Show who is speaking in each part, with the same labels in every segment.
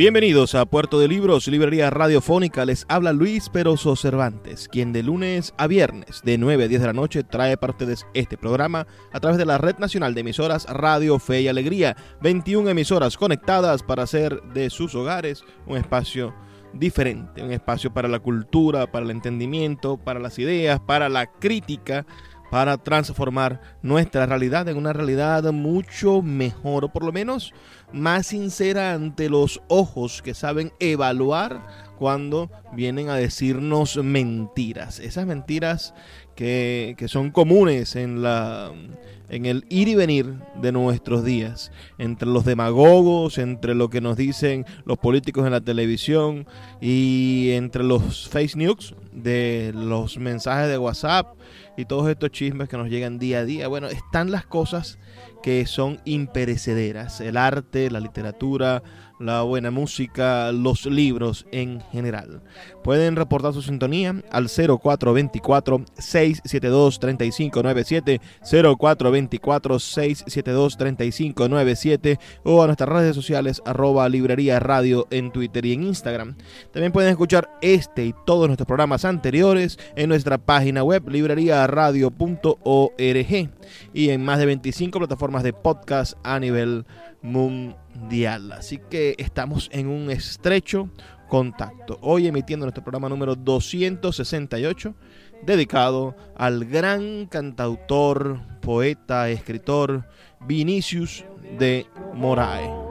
Speaker 1: Bienvenidos a Puerto de Libros, Librería Radiofónica. Les habla Luis Peroso Cervantes, quien de lunes a viernes de 9 a 10 de la noche trae para ustedes este programa a través de la Red Nacional de Emisoras Radio Fe y Alegría. 21 emisoras conectadas para hacer de sus hogares un espacio diferente, un espacio para la cultura, para el entendimiento, para las ideas, para la crítica para transformar nuestra realidad en una realidad mucho mejor, o por lo menos más sincera ante los ojos que saben evaluar cuando vienen a decirnos mentiras. Esas mentiras que, que, son comunes en, la, en el ir y venir de nuestros días, entre los demagogos, entre lo que nos dicen los políticos en la televisión y entre los face news de los mensajes de WhatsApp y todos estos chismes que nos llegan día a día. Bueno, están las cosas que son imperecederas, el arte, la literatura, la buena música, los libros en general. Pueden reportar su sintonía al 0424-672-3597, 0424-672-3597 o a nuestras redes sociales arroba librería radio en Twitter y en Instagram. También pueden escuchar este y todos nuestros programas anteriores en nuestra página web libreriaradio.org y en más de 25 plataformas de podcast a nivel mundial. Así que estamos en un estrecho contacto. Hoy emitiendo nuestro programa número 268, dedicado al gran cantautor, poeta, escritor Vinicius de Morae.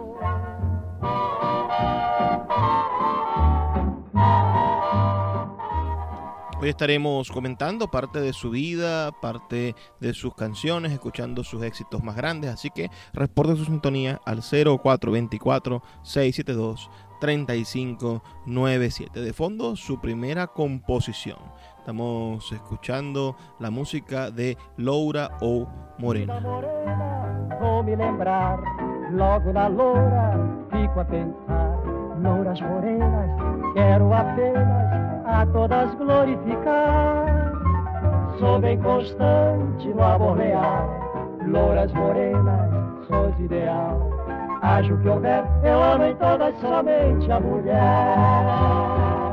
Speaker 1: Hoy estaremos comentando parte de su vida, parte de sus canciones, escuchando sus éxitos más grandes. Así que reporte su sintonía al 0424-672-3597. De fondo, su primera composición. Estamos escuchando la música de Laura O. Morena.
Speaker 2: Vou me lembrar, fico louras morenas, quero apenas a todas glorificar. Sou bem constante no amor leal, louras morenas, sou de ideal. Acho que houver, eu amo em todas somente a mulher.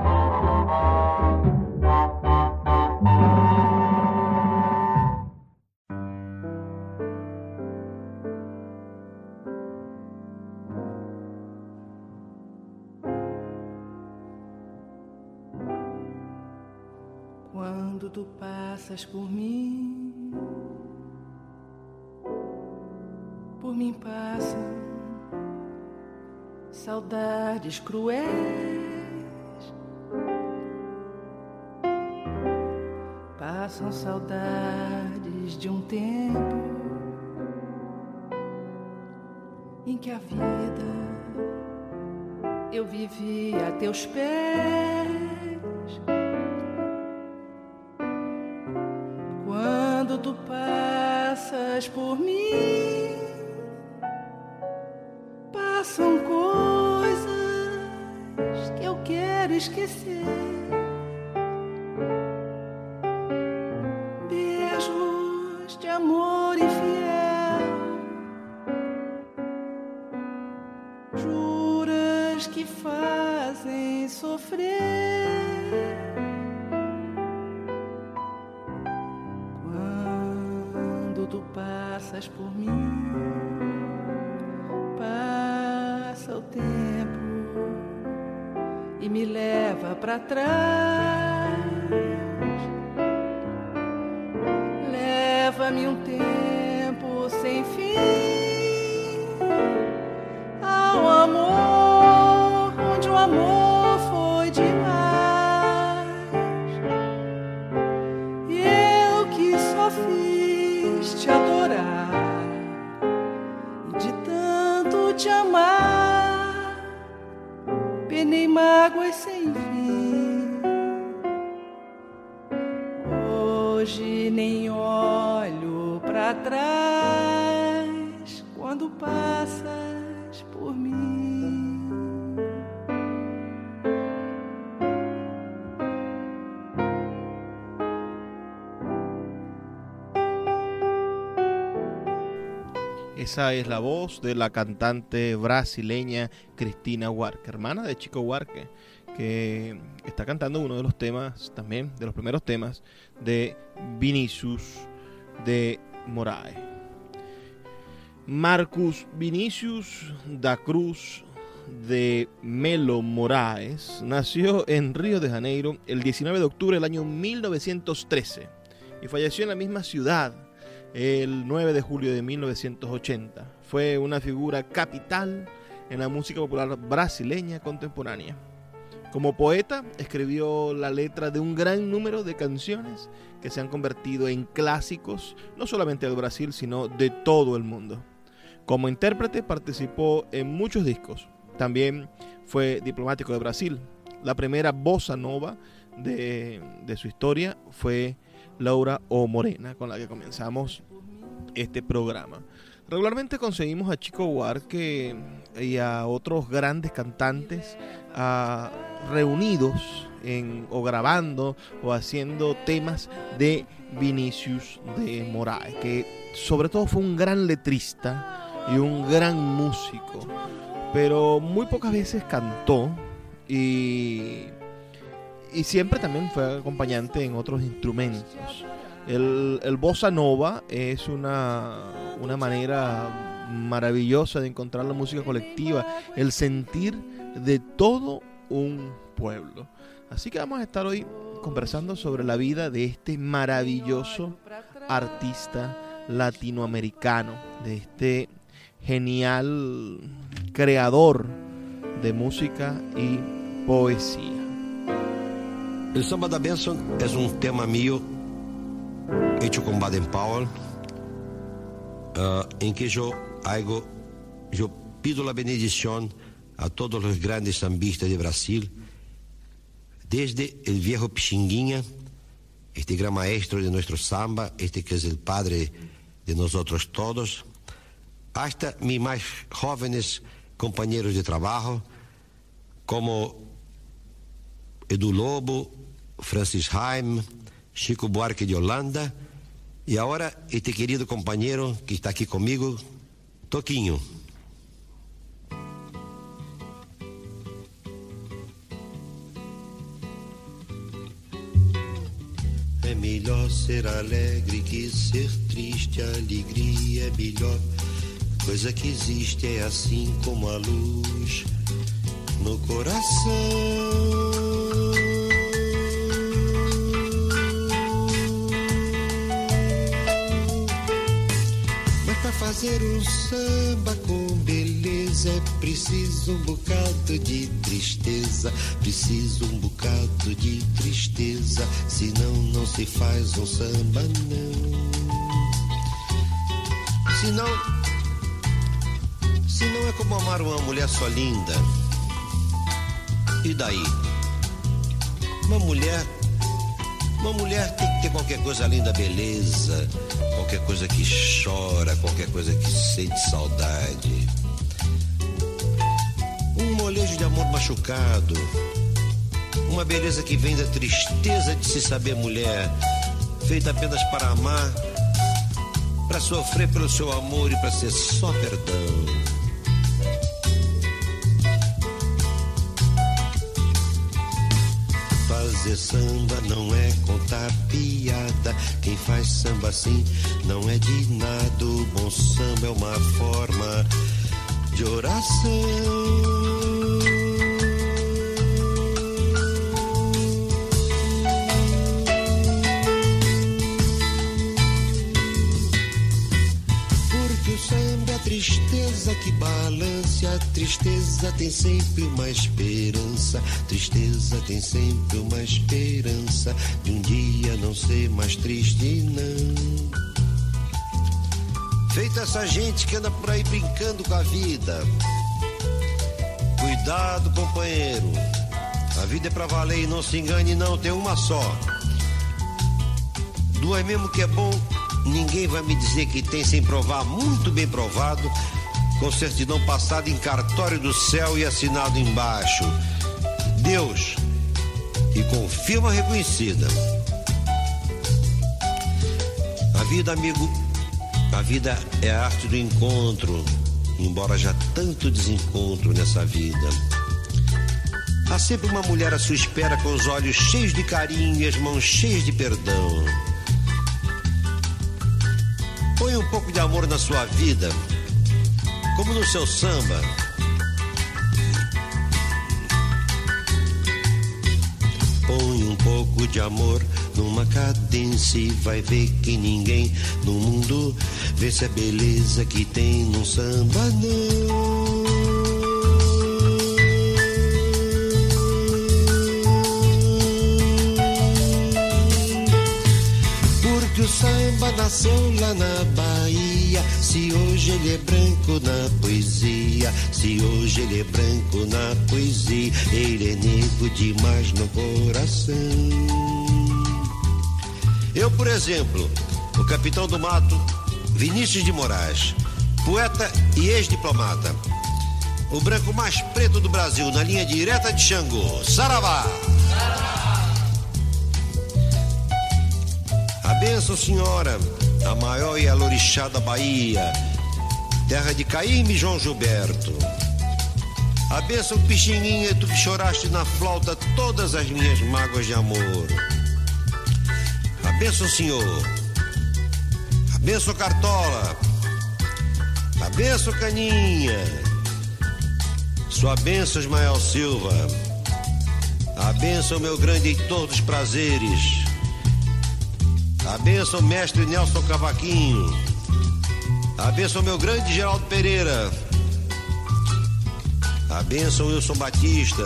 Speaker 3: Tu passas por mim, por mim passam saudades cruéis. Passam saudades de um tempo em que a vida eu vivi a teus pés. Esquecer. Beijos de amor infiel, juras que fazem sofrer. passas por mim. Passa o tempo me leva para trás. Leva-me um tempo sem fim ao amor, onde o amor olho para trás quando passas por mim.
Speaker 1: Esa es la voz de la cantante brasileña Cristina Huarque, hermana de Chico Huarque, que está cantando uno de los temas también, de los primeros temas de Vinicius de Moraes. Marcus Vinicius da Cruz de Melo Moraes nació en Río de Janeiro el 19 de octubre del año 1913 y falleció en la misma ciudad el 9 de julio de 1980. Fue una figura capital en la música popular brasileña contemporánea. Como poeta, escribió la letra de un gran número de canciones que se han convertido en clásicos, no solamente del Brasil, sino de todo el mundo. Como intérprete participó en muchos discos. También fue diplomático de Brasil. La primera bossa nova de, de su historia fue Laura O. Morena, con la que comenzamos este programa. Regularmente conseguimos a Chico Huarque y a otros grandes cantantes ah, reunidos o grabando o haciendo temas de Vinicius de Moraes, que sobre todo fue un gran letrista y un gran músico, pero muy pocas veces cantó y y siempre también fue acompañante en otros instrumentos. El, el bossa nova es una, una manera maravillosa de encontrar la música colectiva, el sentir de todo un pueblo. Así que vamos a estar hoy conversando sobre la vida de este maravilloso artista latinoamericano, de este genial creador de música y poesía.
Speaker 4: El samba da Benção é um tema meu hecho com Baden Powell, uh, em que eu, hago, eu pido a benedição a todos os grandes sambistas de Brasil, desde o viejo Pichinguinha, este gran maestro de nuestro samba, este que es el padre de nosotros todos, hasta mis más jóvenes compañeros de trabajo, como Edu Lobo, Francis Haim, Chico Buarque de Holanda e agora este querido companheiro que está aqui comigo, Toquinho. Melhor ser alegre que ser triste, alegria é melhor. Coisa que existe é assim como a luz no coração. fazer um samba com beleza é preciso um bocado de tristeza, preciso um bocado de tristeza, senão não se faz um samba não. Senão, se não é como amar uma mulher só linda. E daí? Uma mulher uma mulher tem que ter qualquer coisa além da beleza, qualquer coisa que chora, qualquer coisa que sente saudade. Um molejo de amor machucado, uma beleza que vem da tristeza de se saber mulher, feita apenas para amar, para sofrer pelo seu amor e para ser só perdão. Fazer samba não é contar piada. Quem que faz samba assim. Não é de nada, o bom samba é uma forma de oração. Tristeza que balance, a tristeza tem sempre uma esperança. Tristeza tem sempre uma esperança de um dia não ser mais triste, não. Feita essa gente que anda por aí brincando com a vida. Cuidado, companheiro. A vida é pra valer e não se engane, não, tem uma só. Duas mesmo que é bom, Ninguém vai me dizer que tem sem provar, muito bem provado, com certidão passada em cartório do céu e assinado embaixo. Deus. E com firma reconhecida. A vida, amigo, a vida é a arte do encontro, embora já tanto desencontro nessa vida. Há sempre uma mulher à sua espera com os olhos cheios de carinho e as mãos cheias de perdão. Põe um pouco de amor na sua vida, como no seu samba. Põe um pouco de amor numa cadência e vai ver que ninguém no mundo vê se a beleza que tem num samba não. o samba nasceu lá na Bahia. Se hoje ele é branco na poesia, se hoje ele é branco na poesia, ele é negro demais no coração. Eu, por exemplo, o capitão do mato, Vinícius de Moraes, poeta e ex-diplomata. O branco mais preto do Brasil, na linha direta de Xangô. Saravá! benção, senhora, a maior e da Bahia, terra de Caíme e João Gilberto. A benção, Pixinguinha, tu que choraste na flauta todas as minhas mágoas de amor. A benção, senhor. A benção, Cartola. A benção, Caninha. Sua benção, Ismael Silva. A benção, meu grande Heitor dos prazeres. A benção, mestre Nelson Cavaquinho. A benção, meu grande Geraldo Pereira. A benção, Wilson Batista.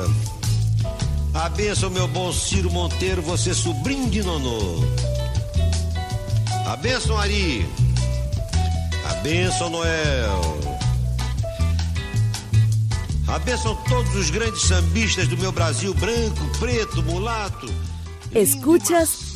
Speaker 4: A benção, meu bom Ciro Monteiro, você sobrinho de Nonô. A benção, Ari. A benção, Noel. A benção todos os grandes sambistas do meu Brasil, branco, preto, mulato.
Speaker 5: Escuchas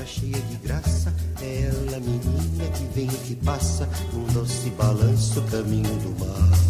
Speaker 4: Mais cheia de graça. É ela, menina, que vem e que passa num doce balanço, caminho do mar.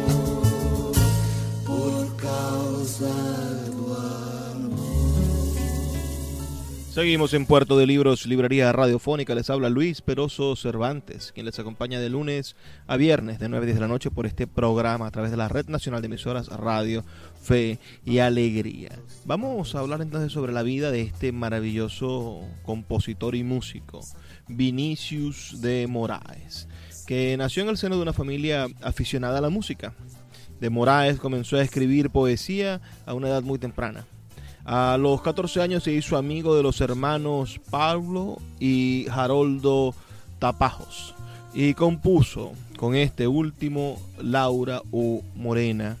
Speaker 1: Seguimos en Puerto de Libros, Librería Radiofónica. Les habla Luis Peroso Cervantes, quien les acompaña de lunes a viernes de 9 a 10 de la noche por este programa a través de la Red Nacional de Emisoras Radio, Fe y Alegría. Vamos a hablar entonces sobre la vida de este maravilloso compositor y músico, Vinicius de Moraes, que nació en el seno de una familia aficionada a la música. De Moraes comenzó a escribir poesía a una edad muy temprana. A los 14 años se hizo amigo de los hermanos Pablo y Haroldo Tapajos y compuso con este último Laura U. Morena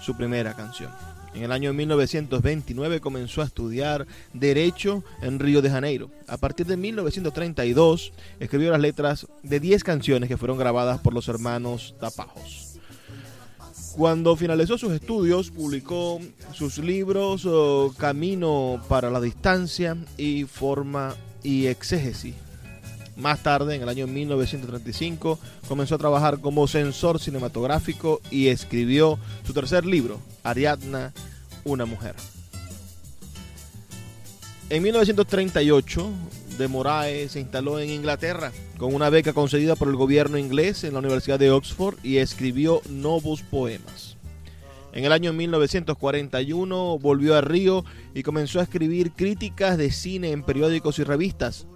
Speaker 1: su primera canción. En el año 1929 comenzó a estudiar Derecho en Río de Janeiro. A partir de 1932 escribió las letras de 10 canciones que fueron grabadas por los hermanos Tapajos. Cuando finalizó sus estudios, publicó sus libros oh, Camino para la Distancia y Forma y Exégesis. Más tarde, en el año 1935, comenzó a trabajar como censor cinematográfico y escribió su tercer libro, Ariadna, una mujer. En 1938, de Moraes se instaló en Inglaterra con una beca concedida por el gobierno inglés en la Universidad de Oxford y escribió novos poemas. En el año 1941 volvió a Río y comenzó a escribir críticas de cine en periódicos y revistas.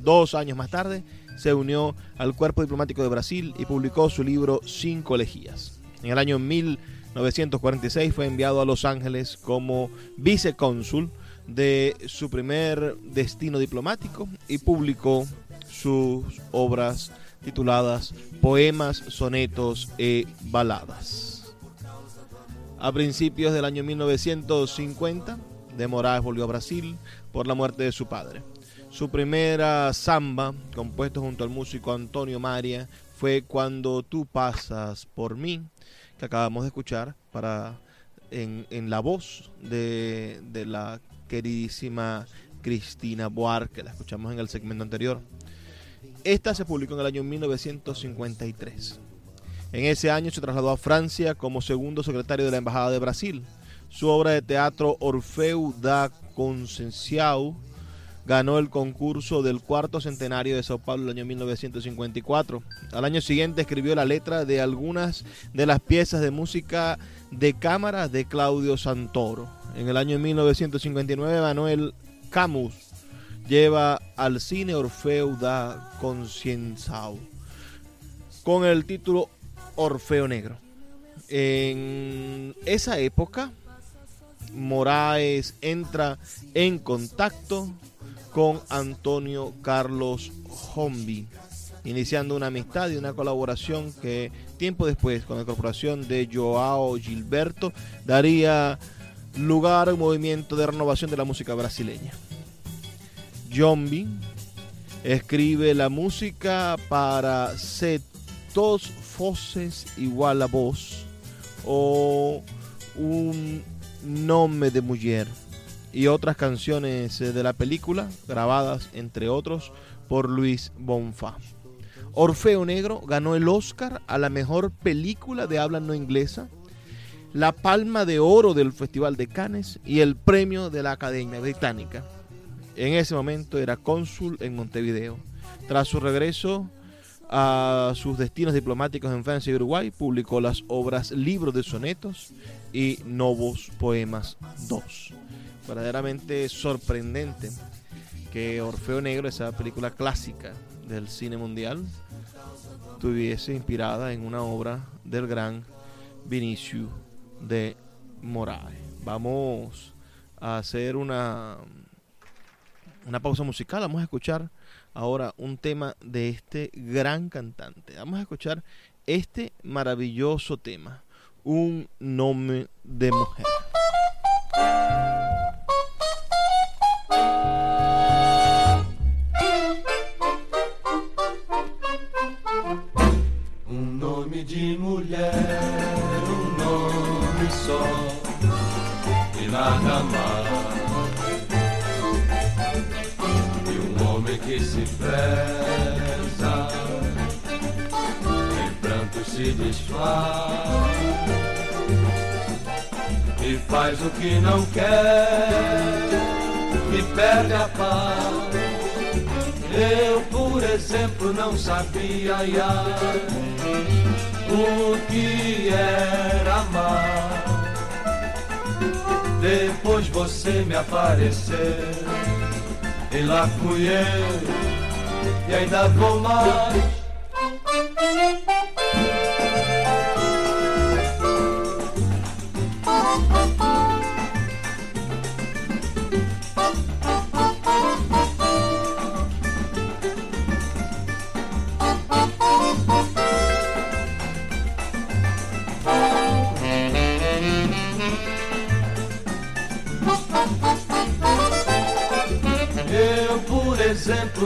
Speaker 1: Dos años más tarde se unió al Cuerpo Diplomático de Brasil y publicó su libro Cinco Elegías. En el año 1946 fue enviado a Los Ángeles como vicecónsul de su primer destino diplomático y publicó sus obras tituladas Poemas, Sonetos e Baladas. A principios del año 1950, de Moraes volvió a Brasil por la muerte de su padre. Su primera samba, compuesto junto al músico Antonio Maria, fue Cuando tú pasas por mí, que acabamos de escuchar para en, en la voz de, de la queridísima Cristina Boar, que la escuchamos en el segmento anterior. Esta se publicó en el año 1953. En ese año se trasladó a Francia como segundo secretario de la Embajada de Brasil. Su obra de teatro Orfeu da Conceição ganó el concurso del cuarto centenario de Sao Paulo el año 1954. Al año siguiente escribió la letra de algunas de las piezas de música de cámara de Claudio Santoro. En el año 1959 ganó el Camus. Lleva al cine Orfeu da Conceição con el título Orfeo Negro. En esa época, Moraes entra en contacto con Antonio Carlos Hombi, iniciando una amistad y una colaboración que tiempo después, con la incorporación de Joao Gilberto, daría lugar a un movimiento de renovación de la música brasileña. Jombi escribe la música para Se Fosses Igual a Voz o Un Nome de Mujer y otras canciones de la película, grabadas entre otros por Luis Bonfa. Orfeo Negro ganó el Oscar a la mejor película de habla no inglesa, la Palma de Oro del Festival de Cannes y el premio de la Academia Británica. En ese momento era cónsul en Montevideo. Tras su regreso a sus destinos diplomáticos en Francia y Uruguay, publicó las obras Libros de Sonetos y Novos Poemas 2 verdaderamente sorprendente que Orfeo Negro, esa película clásica del cine mundial, estuviese inspirada en una obra del gran Vinicio de Moraes. Vamos a hacer una, una pausa musical. Vamos a escuchar ahora un tema de este gran cantante. Vamos a escuchar este maravilloso tema, Un nombre de mujer.
Speaker 6: De mulher, um nome só e nada mais. E um homem que se preza, em pranto se desfaz e faz o que não quer, e perde a paz. Eu, por exemplo, não sabia. Ia, o que era amar. Depois você me apareceu, e lá fui eu, e ainda vou mais.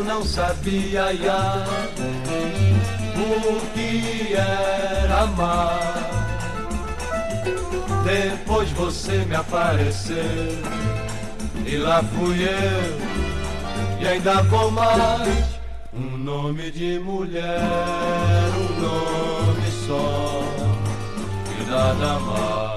Speaker 6: Exemplo, não sabia ya, o que era amar. Depois você me apareceu e lá fui eu e ainda vou mais. Um nome de mulher, um nome só e nada mais.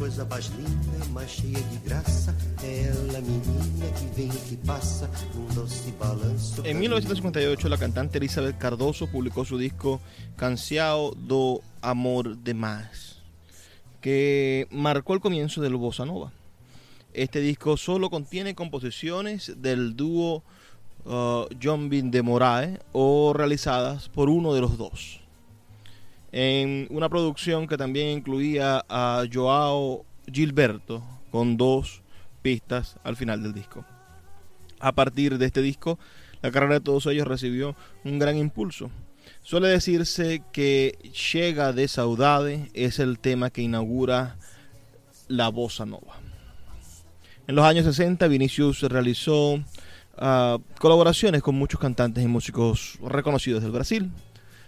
Speaker 7: Mais linda, mais cheia de graça. É ela, menina, que vem e que passa, doce balanço.
Speaker 1: En 1958, la cantante Elizabeth Cardoso publicó su disco Canciao do Amor de Más, que marcó el comienzo del bossa nova. Este disco solo contiene composiciones del dúo uh, John Bin de Moraes o realizadas por uno de los dos en una producción que también incluía a Joao Gilberto con dos pistas al final del disco. A partir de este disco, la carrera de todos ellos recibió un gran impulso. Suele decirse que Llega de Saudade es el tema que inaugura la bossa nova. En los años 60, Vinicius realizó ah, colaboraciones con muchos cantantes y músicos reconocidos del Brasil,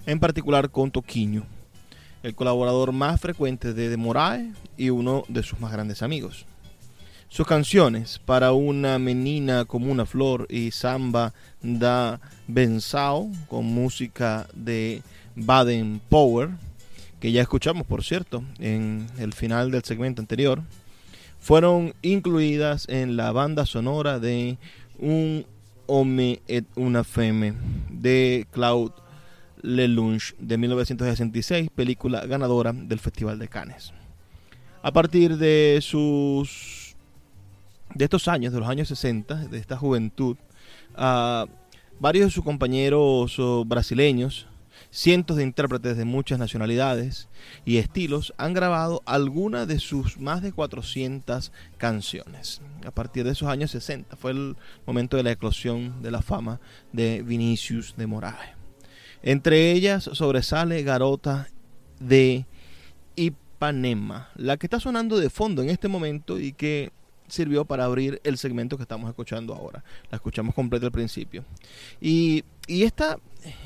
Speaker 1: en particular con Toquinho. el colaborador más frecuente de De y uno de sus más grandes amigos. Sus canciones, Para una menina como una flor y Samba da Bensao, con música de Baden Power, que ya escuchamos, por cierto, en el final del segmento anterior, fueron incluidas en la banda sonora de Un Homme et una Femme de Claude Lelouch de 1966, película ganadora del Festival de Cannes. A partir de sus de estos años, de los años 60, de esta juventud, uh, varios de sus compañeros uh, brasileños Cientos de intérpretes de muchas nacionalidades y estilos han grabado algunas de sus más de 400 canciones. A partir de esos años 60 fue el momento de la eclosión de la fama de Vinicius de Moraes. Entre ellas sobresale Garota de Ipanema, la que está sonando de fondo en este momento y que sirvió para abrir el segmento que estamos escuchando ahora. La escuchamos completa al principio. Y, y esta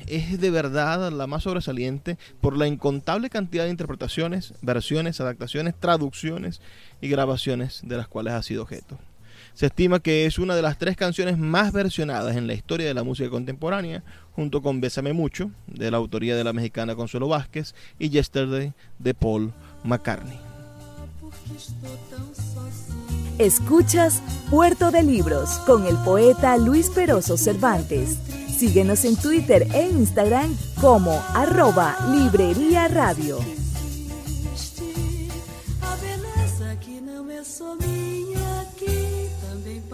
Speaker 1: es de verdad la más sobresaliente por la incontable cantidad de interpretaciones, versiones, adaptaciones, traducciones y grabaciones de las cuales ha sido objeto. Se estima que es una de las tres canciones más versionadas en la historia de la música contemporánea, junto con Bésame Mucho, de la autoría de la mexicana Consuelo Vázquez, y Yesterday, de Paul McCartney.
Speaker 5: Escuchas Puerto de Libros con el poeta Luis Peroso Cervantes. Síguenos en Twitter e Instagram como arroba Librería Radio.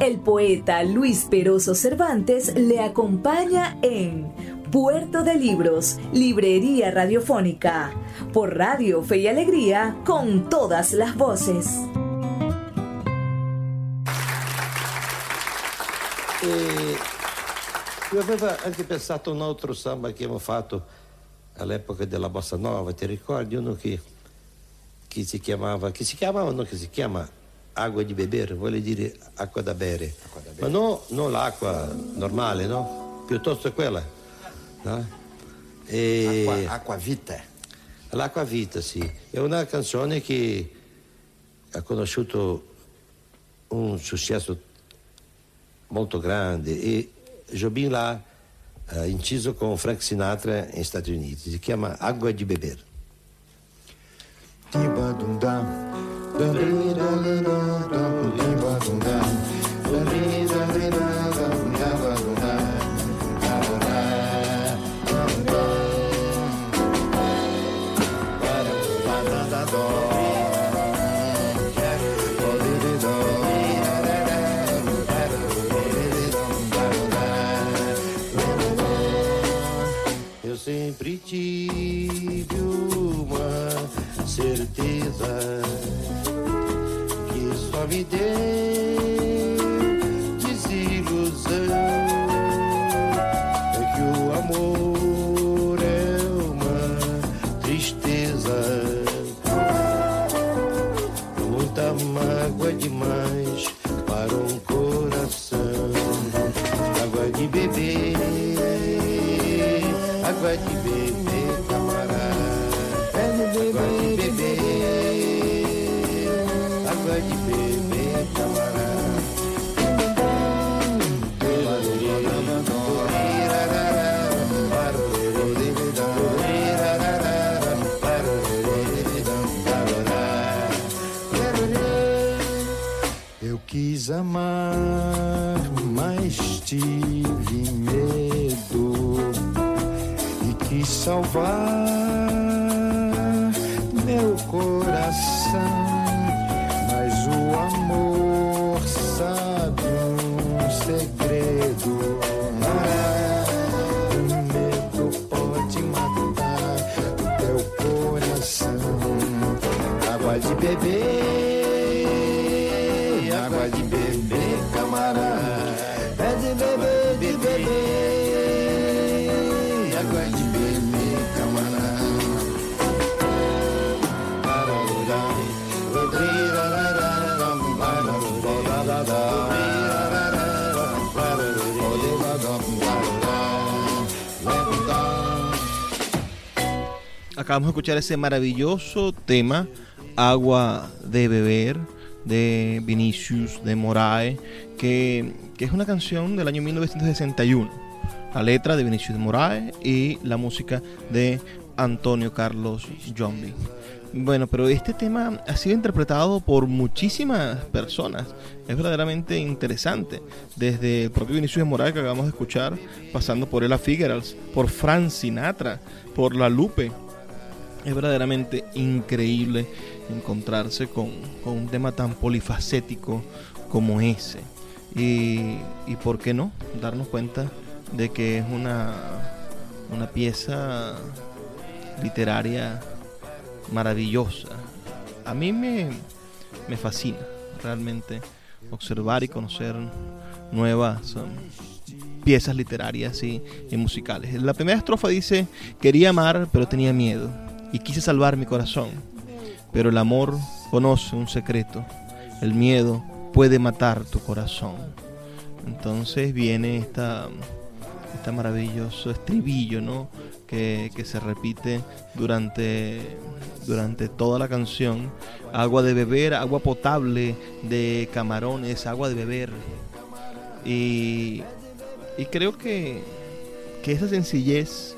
Speaker 5: El poeta Luis Peroso Cervantes le acompaña en Puerto de Libros, Librería Radiofónica, por Radio Fe y Alegría, con todas las voces.
Speaker 4: E io avevo anche pensato a un altro samba che abbiamo fatto all'epoca della Bossa Nova, ti ricordi? Uno che, che si chiamava, che si chiamava, no che si chiama Água di beber, vuole dire acqua da bere. Ma no, non l'acqua normale, no? Piuttosto quella. No? E...
Speaker 8: Acqua, acqua vita.
Speaker 4: L'acqua vita, sì. È una canzone che ha conosciuto un successo molto grande e Jobim l'ha eh, inciso con Frank Sinatra negli Stati Uniti. Si chiama Acqua di beber. Eu sempre tive uma certeza só me deu desilusão. É que o amor é uma tristeza, muita mágoa demais para um coração. Água de beber, água de beber,
Speaker 8: salvar
Speaker 1: Acabamos de escuchar ese maravilloso tema, Agua de Beber, de Vinicius de Moraes, que, que es una canción del año 1961. La letra de Vinicius de Moraes y la música de Antonio Carlos Jombi. Bueno, pero este tema ha sido interpretado por muchísimas personas. Es verdaderamente interesante. Desde el propio Vinicius de Moraes que acabamos de escuchar, pasando por Ella Fitzgerald, por Frank Sinatra, por La Lupe. Es verdaderamente increíble encontrarse con, con un tema tan polifacético como ese. Y, y por qué no darnos cuenta de que es una, una pieza literaria maravillosa. A mí me, me fascina realmente observar y conocer nuevas um, piezas literarias y, y musicales. La primera estrofa dice, quería amar pero tenía miedo y quise salvar mi corazón, pero el amor conoce un secreto, el miedo puede matar tu corazón. Entonces viene esta, este maravilloso estribillo, ¿no? Que, que se repite durante, durante toda la canción. Agua de beber, agua potable de camarones, agua de beber. Y, y creo que, que esa sencillez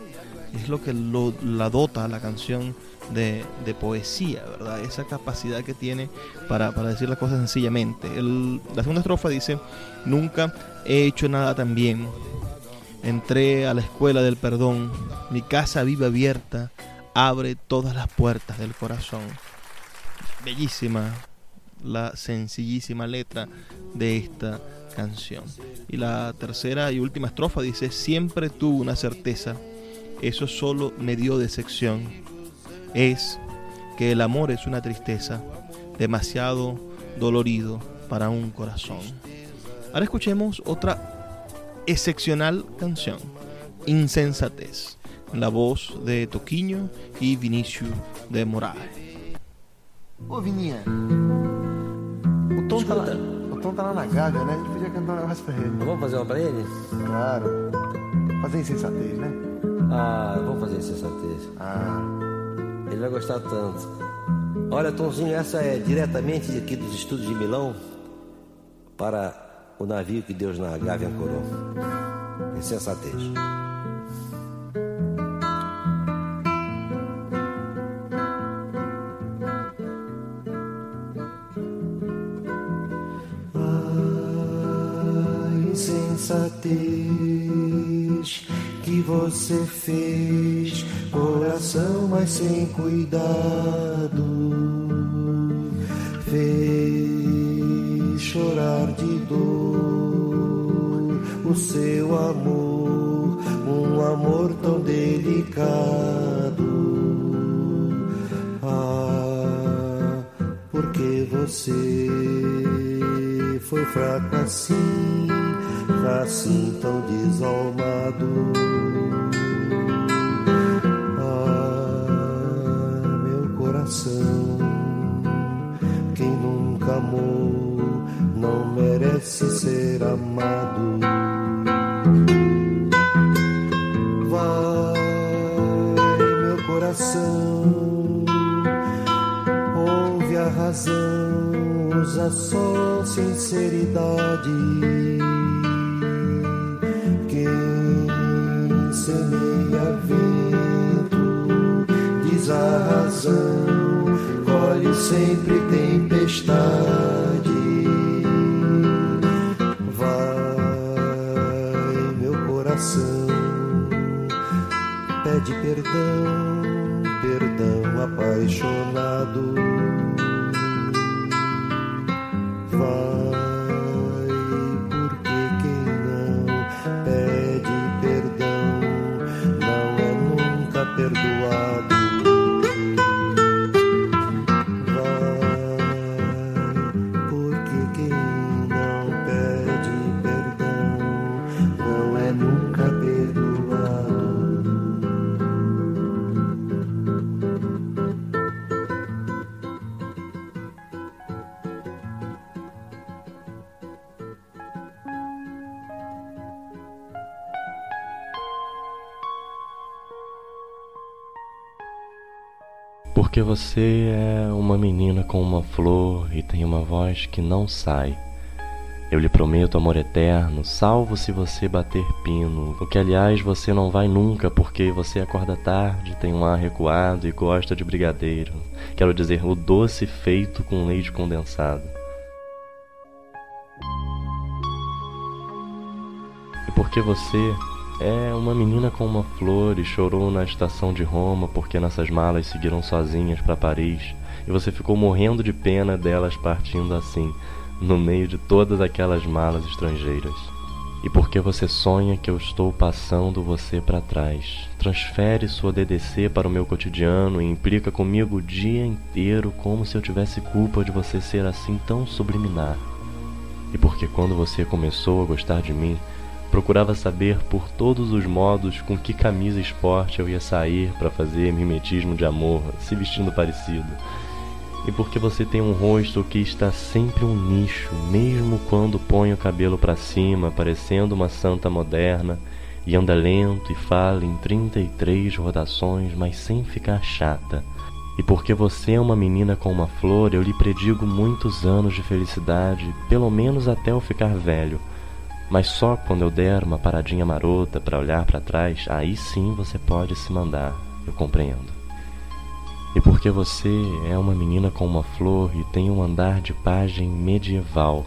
Speaker 1: es lo que la dota la canción de, poesía, ¿verdad? Esa capacidad que tiene para, decir las cosas sencillamente. La segunda estrofa dice, nunca he hecho nada tan bien. Entré a la escuela del perdón, mi casa viva abierta, abre todas las puertas del corazón. Bellísima la sencillísima letra de esta canción. Y la tercera y última estrofa dice, siempre tuve una certeza, eso solo me dio decepción. Es que el amor es una tristeza, demasiado dolorido para un corazón. Ahora escuchemos otra excepcional canción, Insensatez, la voz de Toquinho y Vinícius de Moraes.
Speaker 9: Ô Vininha, o Tom, tá lá, o Tom tá lá na Gávea, né? A gente podia cantar um negócio pra ele.
Speaker 10: Vamos fazer uma pra ele?
Speaker 9: Claro. Fazer insensatez, né?
Speaker 10: Ah, vamos fazer insensatez.
Speaker 9: Ah.
Speaker 10: Ele vai gostar tanto. Olha, Tomzinho, essa é diretamente aqui dos estúdios de Milão para o navio que Deus na Gávea ancorou. Insensatez.
Speaker 4: insensatez você fez, coração, mas sem cuidado, fez chorar de dor o seu amor, um amor tão delicado. Ah, porque você foi fraco assim assim tão desalmado. Quem nunca amou não merece ser amado. Vai, meu coração, ouve a razão, usa só sinceridade. semeia vento, diz a razão, colhe sempre tempestade. Vai, meu coração, pede perdão, perdão apaixonado. Vai,
Speaker 11: você é uma menina com uma flor e tem uma voz que não sai. Eu lhe prometo amor eterno, salvo se você bater pino, o que aliás você não vai nunca porque você acorda tarde, tem um ar recuado e gosta de brigadeiro. Quero dizer, o doce feito com leite condensado. E porque você é uma menina com uma flor e chorou na estação de Roma porque nossas malas seguiram sozinhas para Paris e você ficou morrendo de pena delas partindo assim, no meio de todas aquelas malas estrangeiras. E porque você sonha que eu estou passando você para trás, transfere sua DDC para o meu cotidiano e implica comigo o dia inteiro como se eu tivesse culpa de você ser assim tão subliminar. E porque quando você começou a gostar de mim, Procurava saber por todos os modos com que camisa esporte eu ia sair para fazer mimetismo de amor, se vestindo parecido. E porque você tem um rosto que está sempre um nicho, mesmo quando põe o cabelo para cima, parecendo uma santa moderna, e anda lento e fala em 33 rodações, mas sem ficar chata. E porque você é uma menina com uma flor, eu lhe predigo muitos anos de felicidade, pelo menos até eu ficar velho mas só quando eu der uma paradinha marota para olhar para trás, aí sim você pode se mandar, eu compreendo. E porque você é uma menina com uma flor e tem um andar de pajem medieval,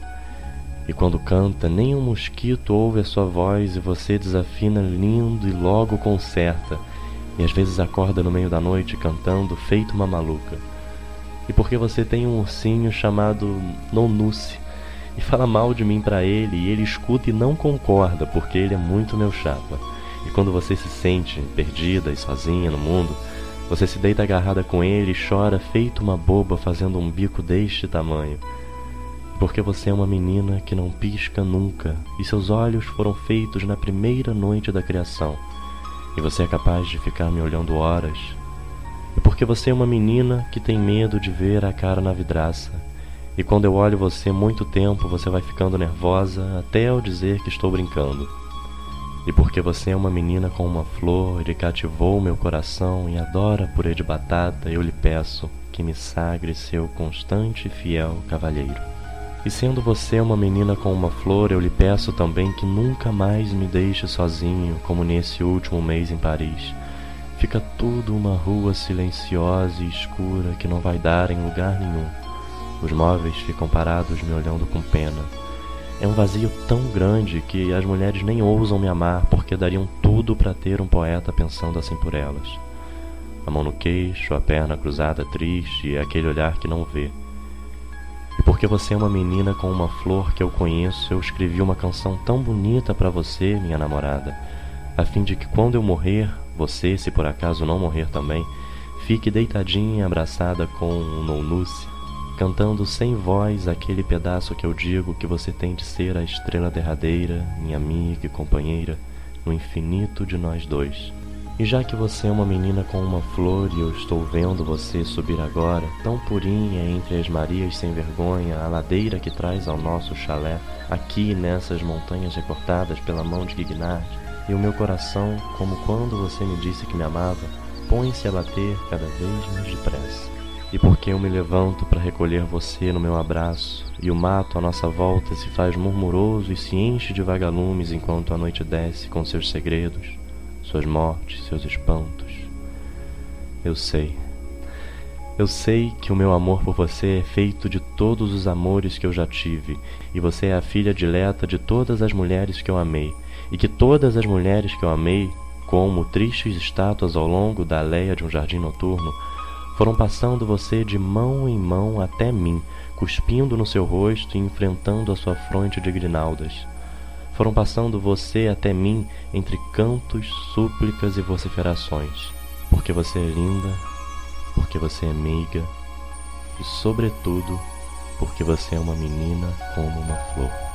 Speaker 11: e quando canta, nem um mosquito ouve a sua voz e você desafina lindo e logo conserta, e às vezes acorda no meio da noite cantando feito uma maluca. E porque você tem um ursinho chamado Nonuce, e fala mal de mim para ele e ele escuta e não concorda porque ele é muito meu chapa. E quando você se sente perdida e sozinha no mundo, você se deita agarrada com ele e chora feito uma boba fazendo um bico deste tamanho. Porque você é uma menina que não pisca nunca e seus olhos foram feitos na primeira noite da criação. E você é capaz de ficar me olhando horas. E porque você é uma menina que tem medo de ver a cara na vidraça e quando eu olho você muito tempo, você vai ficando nervosa até eu dizer que estou brincando. E porque você é uma menina com uma flor e cativou meu coração e adora purê de batata, eu lhe peço que me sagre seu constante e fiel cavalheiro. E sendo você uma menina com uma flor, eu lhe peço também que nunca mais me deixe sozinho, como nesse último mês em Paris. Fica tudo uma rua silenciosa e escura que não vai dar em lugar nenhum. Os móveis ficam parados me olhando com pena. É um vazio tão grande que as mulheres nem ousam me amar porque dariam tudo para ter um poeta pensando assim por elas. A mão no queixo, a perna cruzada triste e aquele olhar que não vê. E porque você é uma menina com uma flor que eu conheço, eu escrevi uma canção tão bonita para você, minha namorada, a fim de que quando eu morrer, você, se por acaso não morrer também, fique deitadinha abraçada com um Nounuce cantando sem voz aquele pedaço que eu digo que você tem de ser a estrela derradeira, minha amiga e companheira, no infinito de nós dois. E já que você é uma menina com uma flor e eu estou vendo você subir agora, tão purinha entre as Marias sem vergonha, a ladeira que traz ao nosso chalé, aqui nessas montanhas recortadas pela mão de Guignard, e o meu coração, como quando você me disse que me amava, põe-se a bater cada vez mais depressa e porque eu me levanto para recolher você no meu abraço, e o mato à nossa volta se faz murmuroso e se enche de vagalumes enquanto a noite desce com seus segredos, suas mortes, seus espantos. Eu sei. Eu sei que o meu amor por você é feito de todos os amores que eu já tive, e você é a filha dileta de todas as mulheres que eu amei, e que todas as mulheres que eu amei, como tristes estátuas ao longo da aleia de um jardim noturno, foram passando você de mão em mão até mim, cuspindo no seu rosto e enfrentando a sua fronte de grinaldas. Foram passando você até mim entre cantos, súplicas e vociferações. Porque você é linda, porque você é meiga e, sobretudo, porque você é uma menina como uma flor.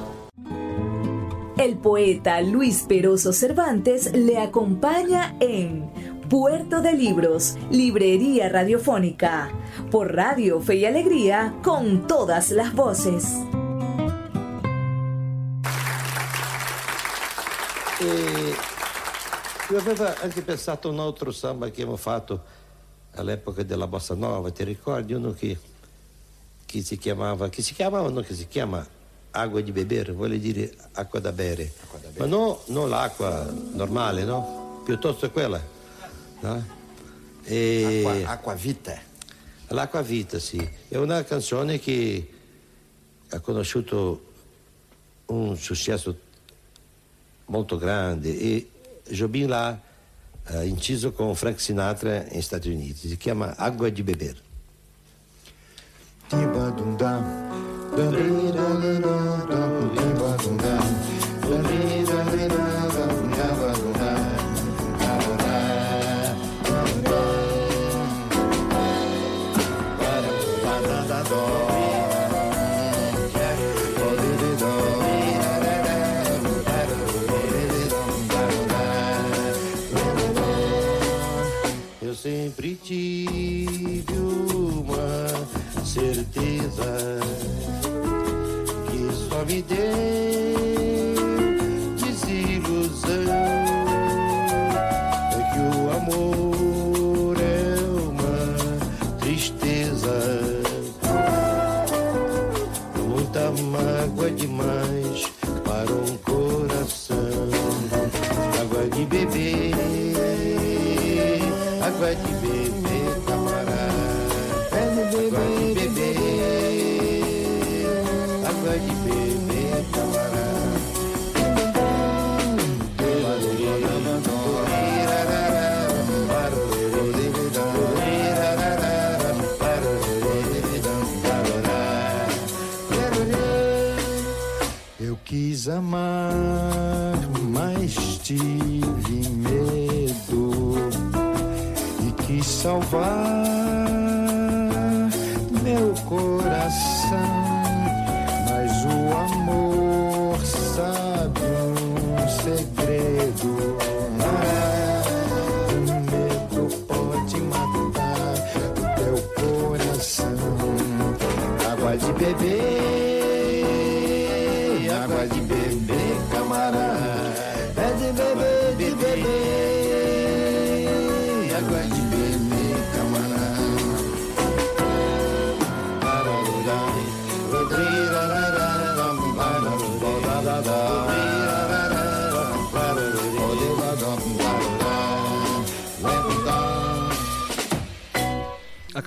Speaker 5: Poeta Luis Peroso Cervantes le acompaña en Puerto de Libros, Librería Radiofónica, por Radio Fe y Alegría, con todas las voces.
Speaker 4: E eu aveva anche pensato a un altro samba che abbiamo fatto all'epoca della Bossa Nova, ti ricordi? Uno che, che si chiamava, che si chiamava, non che si chiama Água di beber, vuole dire acqua da bere. Ma no, non l'acqua normale, no? Piuttosto quella. No? E...
Speaker 12: Acqua, acqua vita.
Speaker 4: L'acqua vita, sì. È una canzone che ha conosciuto un successo molto grande e Jobim l'ha eh, inciso con Frank Sinatra negli Stati Uniti. Si chiama Acqua di beber. Eu sempre tive uma certeza
Speaker 8: every day.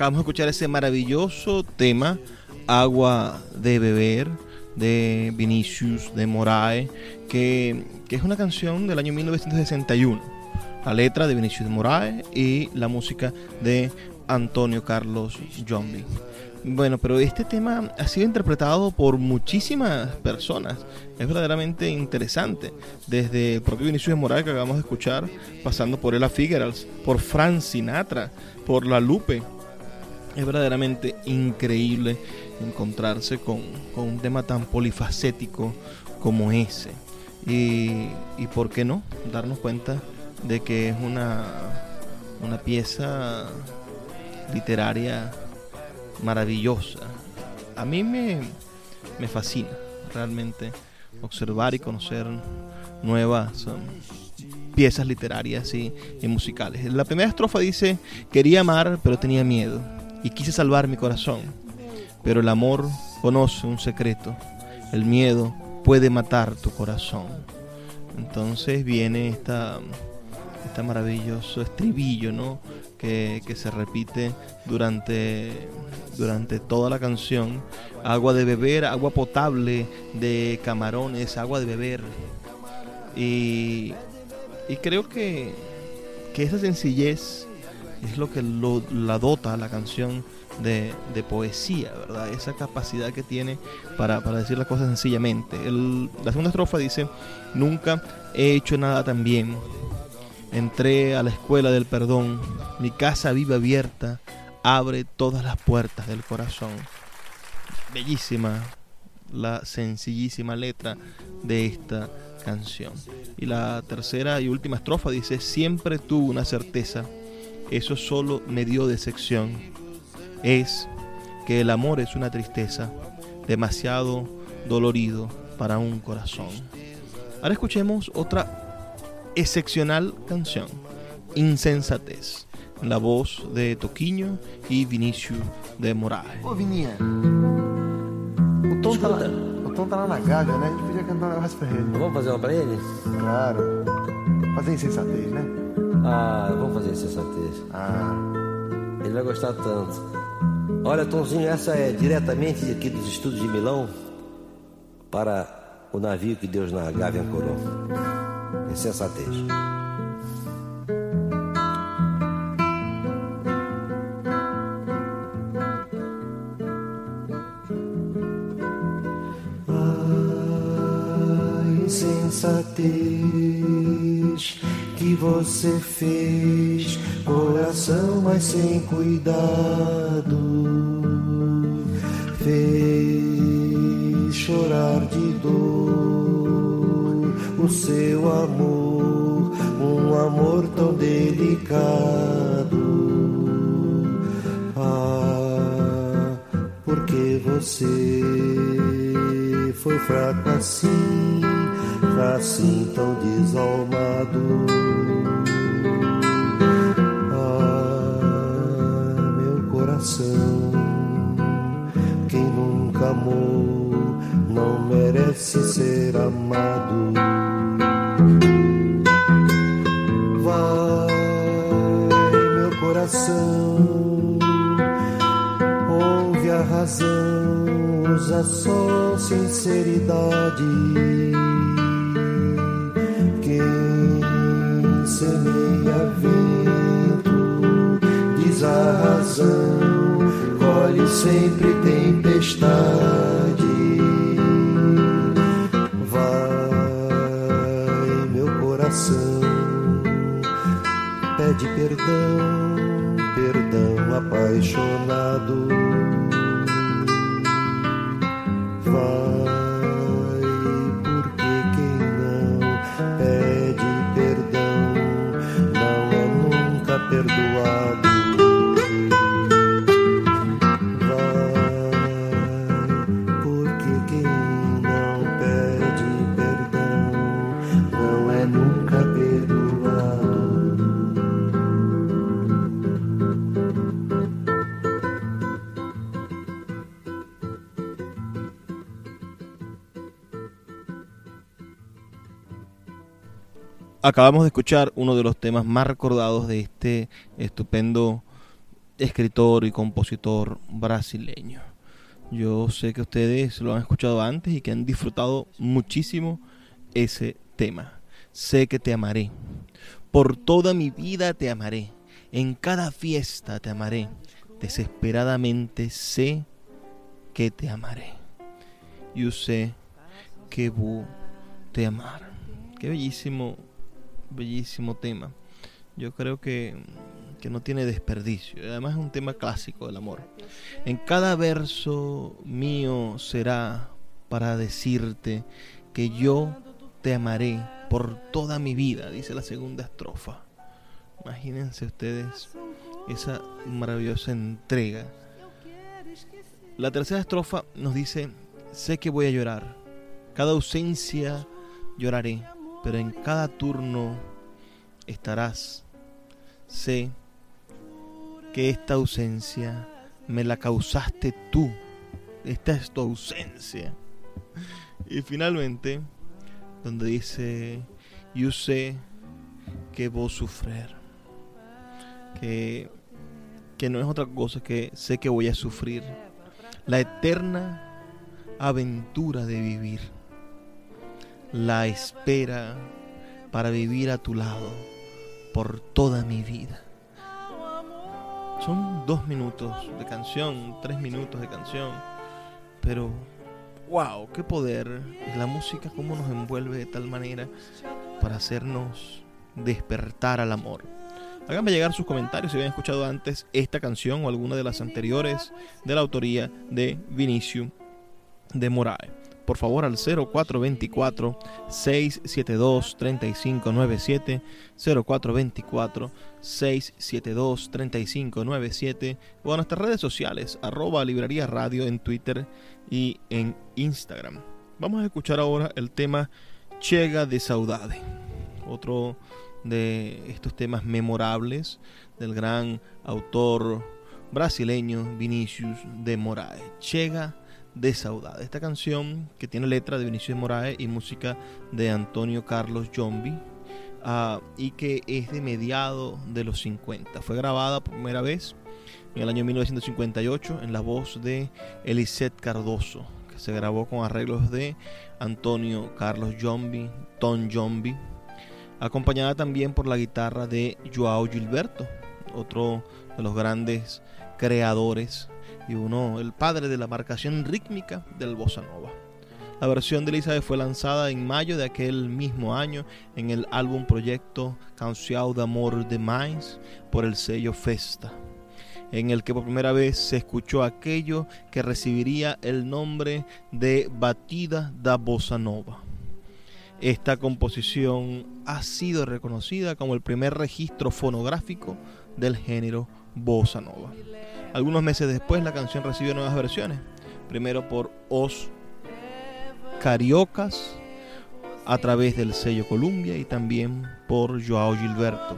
Speaker 1: Acabamos de escuchar ese maravilloso tema, Agua de Beber, de Vinicius de Moraes, que, que es una canción del año 1961. La letra de Vinicius de Moraes y la música de Antonio Carlos Jombi. Bueno, pero este tema ha sido interpretado por muchísimas personas. Es verdaderamente interesante. Desde el propio Vinicius de Moraes que acabamos de escuchar, pasando por Ella Fitzgerald, por Frank Sinatra, por La Lupe. Es verdaderamente increíble encontrarse con, con un tema tan polifacético como ese. Y, y por qué no darnos cuenta de que es una, una pieza literaria maravillosa. A mí me, me fascina realmente observar y conocer nuevas um, piezas literarias y, y musicales. La primera estrofa dice, quería amar pero tenía miedo y quise salvar mi corazón, pero el amor conoce un secreto, el miedo puede matar tu corazón. Entonces viene esta, este maravilloso estribillo, ¿no? Que, que, se repite durante, durante toda la canción. Agua de beber, agua potable de camarones, agua de beber. Y, y creo que, que esa sencillez es lo que lo, la dota la canción de, de, poesía, ¿verdad? Esa capacidad que tiene para, para decir las cosas sencillamente. La segunda estrofa dice, nunca he hecho nada tan bien. Entré a la escuela del perdón, mi casa vive abierta, abre todas las puertas del corazón. Bellísima la sencillísima letra de esta canción. Y la tercera y última estrofa dice, siempre tuve una certeza, eso solo me dio decepción es que el amor es una tristeza demasiado dolorido para un corazón. Ahora escuchemos otra excepcional canción, Insensatez, la voz de Toquinho y Vinícius de Moraes.
Speaker 9: Ô Vininha, o Tom, tá lá, o Tom tá lá na Gávea, né? A gente podia cantar um negócio pra ele.
Speaker 13: Vamos fazer uma pra ele?
Speaker 9: Claro. Fazer insensatez, né?
Speaker 13: Ah, vamos fazer insensatez.
Speaker 9: Ah.
Speaker 13: Ele vai gostar tanto. Olha, Tomzinho, essa é diretamente aqui dos estudos de Milão para o navio que Deus na Gávea ancorou. Insensatez.
Speaker 4: Ah, insensatez você fez, coração, mas sem cuidado, fez chorar de dor o seu amor, um amor tão delicado. Ah, porque você foi fraco assim, assim tão desalmado. Coração, quem nunca amou não merece ser amado. Vai, meu coração, ouve a razão, usa só sinceridade. Quem semeia vento diz a razão, colhe sempre tempestade. Vai, meu coração, pede perdão, perdão apaixonado. Vai,
Speaker 1: Acabamos de escuchar uno de los temas más recordados de este estupendo escritor y compositor brasileño. Yo sé que ustedes lo han escuchado antes y que han disfrutado muchísimo ese tema. Sé que te amaré. Por toda mi vida te amaré. En cada fiesta te amaré. Desesperadamente sé que te amaré. Yo sé que voy te amar. Qué bellísimo bellísimo tema. Yo creo que, que, no tiene desperdicio. Además es un tema clásico del amor. En cada verso mío será para decirte que yo te amaré por toda mi vida, dice la segunda estrofa. Imagínense ustedes esa maravillosa entrega. La tercera estrofa nos dice, sé que voy a llorar. Cada ausencia lloraré pero en cada turno estarás. Sé que esta ausencia me la causaste tú. Esta es tu ausencia. Y finalmente, donde dice, yo sé que voy a sufrir. Que, que no es otra cosa que sé que voy a sufrir. La eterna aventura de vivir. La espera para vivir a tu lado por toda mi vida. Son dos minutos de canción, tres minutos de canción, pero wow, qué poder la música, cómo nos envuelve de tal manera para hacernos despertar al amor. Háganme llegar sus comentarios si habían escuchado antes esta canción o alguna de las anteriores de la autoría de Vinicius de Moraes por favor al 0424 672 3597 0424 672 3597 o a nuestras redes sociales arroba librería radio en Twitter y en Instagram. Vamos a escuchar ahora el tema Chega de Saudade, otro de estos temas memorables del gran autor brasileño Vinicius de Moraes. Chega de Saudade. Esta canción que tiene letra de Vinicius Moraes y música de Antonio Carlos Jombi ah, y que es de mediado de los 50. Fue grabada por primera vez en el año 1958 en la voz de Elisette Cardoso, que se grabó con arreglos de Antonio Carlos Jombi, Tom Jombi, acompañada también por la guitarra de Joao Gilberto, otro de los grandes creadores y uno, el padre de la marcación rítmica del bossa nova. La versión de Elizabeth fue lanzada en mayo de aquel mismo año en el álbum proyecto Canción d'Amor de Mais por el sello Festa, en el que por primera vez se escuchó aquello que recibiría el nombre de Batida da Bossa Nova. Esta composición ha sido reconocida como el primer registro fonográfico del género bossa nova. Algunos meses después la canción recibió nuevas versiones, primero por Os Cariocas a través del sello Columbia y también por Joao Gilberto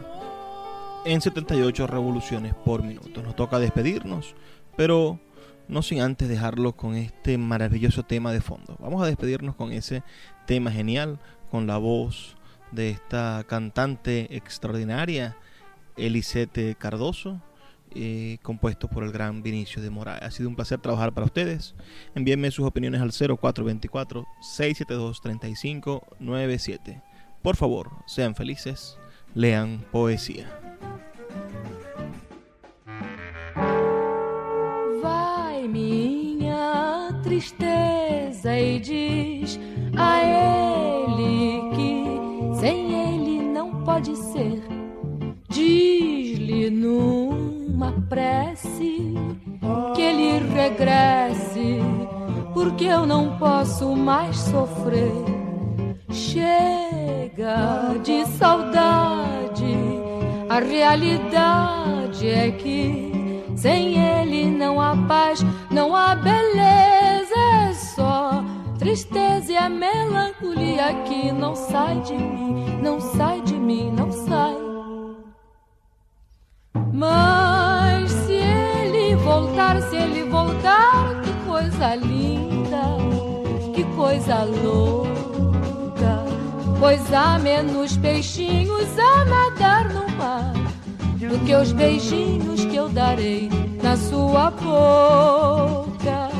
Speaker 1: en 78 revoluciones por minuto. Nos toca despedirnos, pero no sin antes dejarlo con este maravilloso tema de fondo. Vamos a despedirnos con ese tema genial, con la voz de esta cantante extraordinaria, Elisete Cardoso, eh, compuesto por el gran Vinicio de Moraes. Ha sido un placer trabajar para ustedes. Envíenme sus opiniones al 0424-672-3597. Por favor, sean felices, lean poesía.
Speaker 14: Vai minha tristeza e diz a ele que sem ele não pode ser. Diz-lhe num uma prece que ele regresse, porque eu não posso mais sofrer. Chega de saudade, a realidade é que sem ele não há paz, não há beleza, é só tristeza e a melancolia que não sai de mim, não sai de mim, não sai. Ele voltar, se ele voltar, que coisa linda, que coisa louca. Pois há menos peixinhos a nadar no mar do que os beijinhos que eu darei na sua boca.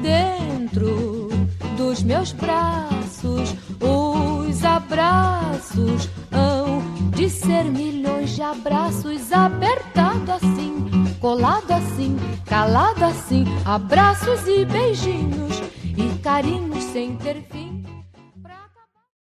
Speaker 14: Dentro dos meus braços, os abraços hão de ser milhões de abraços apertado assim, colado assim, calado assim, abraços e beijinhos e carinhos sem ter fim.